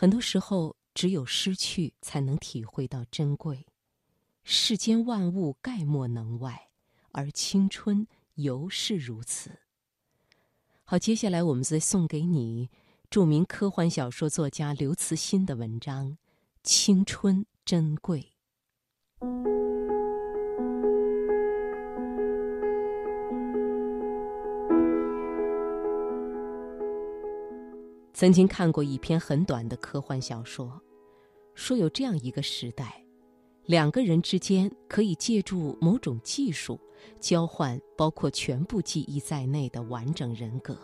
很多时候，只有失去，才能体会到珍贵。世间万物概莫能外，而青春尤是如此。好，接下来我们再送给你著名科幻小说作家刘慈欣的文章《青春珍贵》。曾经看过一篇很短的科幻小说，说有这样一个时代，两个人之间可以借助某种技术交换包括全部记忆在内的完整人格。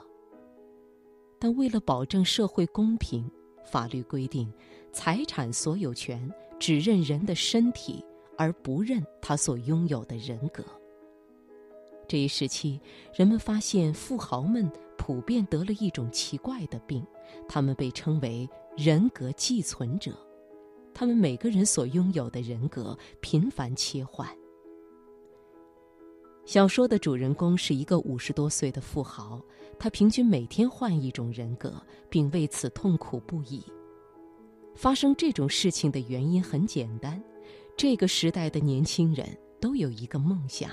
但为了保证社会公平，法律规定，财产所有权只认人的身体，而不认他所拥有的人格。这一时期，人们发现富豪们普遍得了一种奇怪的病。他们被称为人格寄存者，他们每个人所拥有的人格频繁切换。小说的主人公是一个五十多岁的富豪，他平均每天换一种人格，并为此痛苦不已。发生这种事情的原因很简单：这个时代的年轻人都有一个梦想，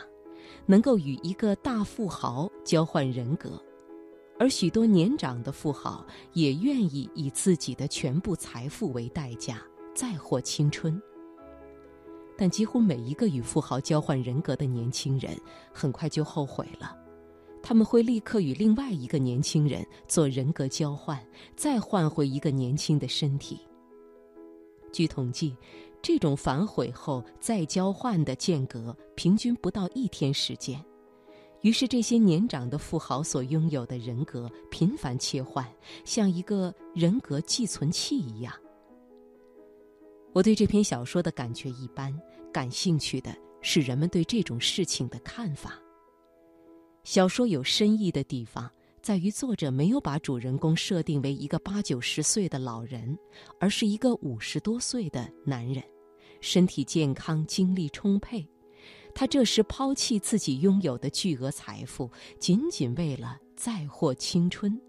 能够与一个大富豪交换人格。而许多年长的富豪也愿意以自己的全部财富为代价再获青春，但几乎每一个与富豪交换人格的年轻人很快就后悔了，他们会立刻与另外一个年轻人做人格交换，再换回一个年轻的身体。据统计，这种反悔后再交换的间隔平均不到一天时间。于是，这些年长的富豪所拥有的人格频繁切换，像一个人格寄存器一样。我对这篇小说的感觉一般，感兴趣的是人们对这种事情的看法。小说有深意的地方在于，作者没有把主人公设定为一个八九十岁的老人，而是一个五十多岁的男人，身体健康，精力充沛。他这时抛弃自己拥有的巨额财富，仅仅为了再获青春，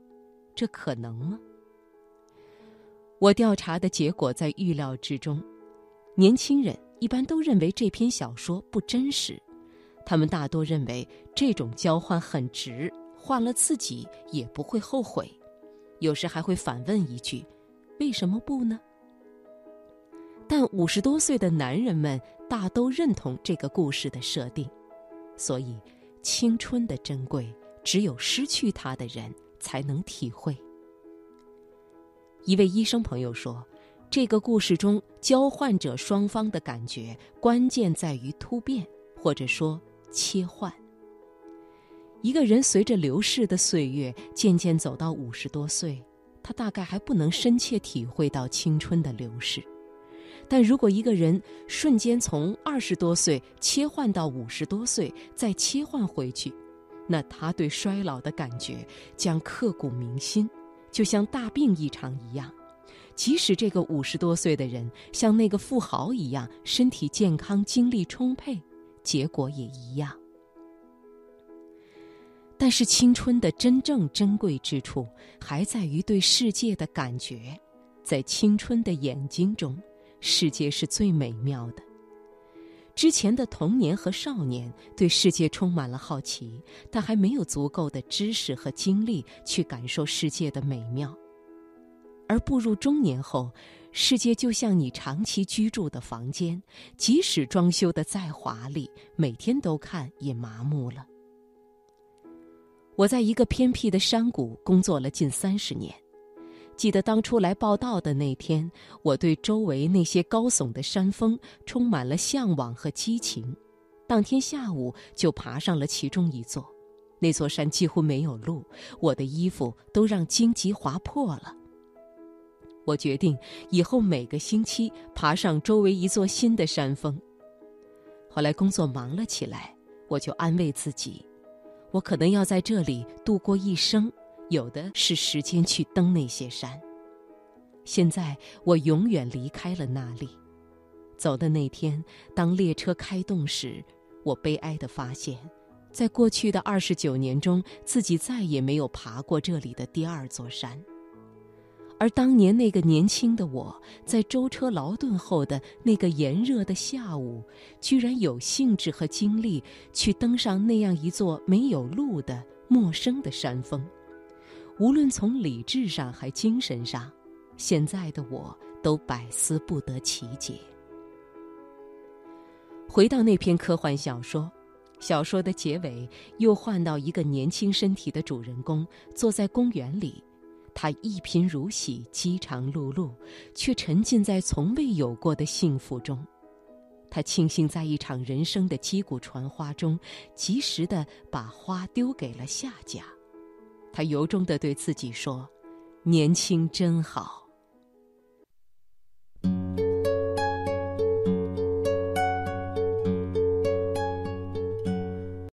这可能吗？我调查的结果在预料之中。年轻人一般都认为这篇小说不真实，他们大多认为这种交换很值，换了自己也不会后悔，有时还会反问一句：“为什么不呢？”但五十多岁的男人们大都认同这个故事的设定，所以青春的珍贵只有失去它的人才能体会。一位医生朋友说，这个故事中交换者双方的感觉关键在于突变，或者说切换。一个人随着流逝的岁月渐渐走到五十多岁，他大概还不能深切体会到青春的流逝。但如果一个人瞬间从二十多岁切换到五十多岁，再切换回去，那他对衰老的感觉将刻骨铭心，就像大病一场一样。即使这个五十多岁的人像那个富豪一样身体健康、精力充沛，结果也一样。但是青春的真正珍贵之处，还在于对世界的感觉，在青春的眼睛中。世界是最美妙的。之前的童年和少年对世界充满了好奇，但还没有足够的知识和精力去感受世界的美妙。而步入中年后，世界就像你长期居住的房间，即使装修的再华丽，每天都看也麻木了。我在一个偏僻的山谷工作了近三十年。记得当初来报道的那天，我对周围那些高耸的山峰充满了向往和激情。当天下午就爬上了其中一座，那座山几乎没有路，我的衣服都让荆棘划破了。我决定以后每个星期爬上周围一座新的山峰。后来工作忙了起来，我就安慰自己，我可能要在这里度过一生。有的是时间去登那些山。现在我永远离开了那里。走的那天，当列车开动时，我悲哀地发现，在过去的二十九年中，自己再也没有爬过这里的第二座山。而当年那个年轻的我，在舟车劳顿后的那个炎热的下午，居然有兴致和精力去登上那样一座没有路的陌生的山峰。无论从理智上还精神上，现在的我都百思不得其解。回到那篇科幻小说，小说的结尾又换到一个年轻身体的主人公坐在公园里。他一贫如洗，饥肠辘辘，却沉浸在从未有过的幸福中。他庆幸在一场人生的击鼓传花中，及时的把花丢给了下家。他由衷地对自己说：“年轻真好。”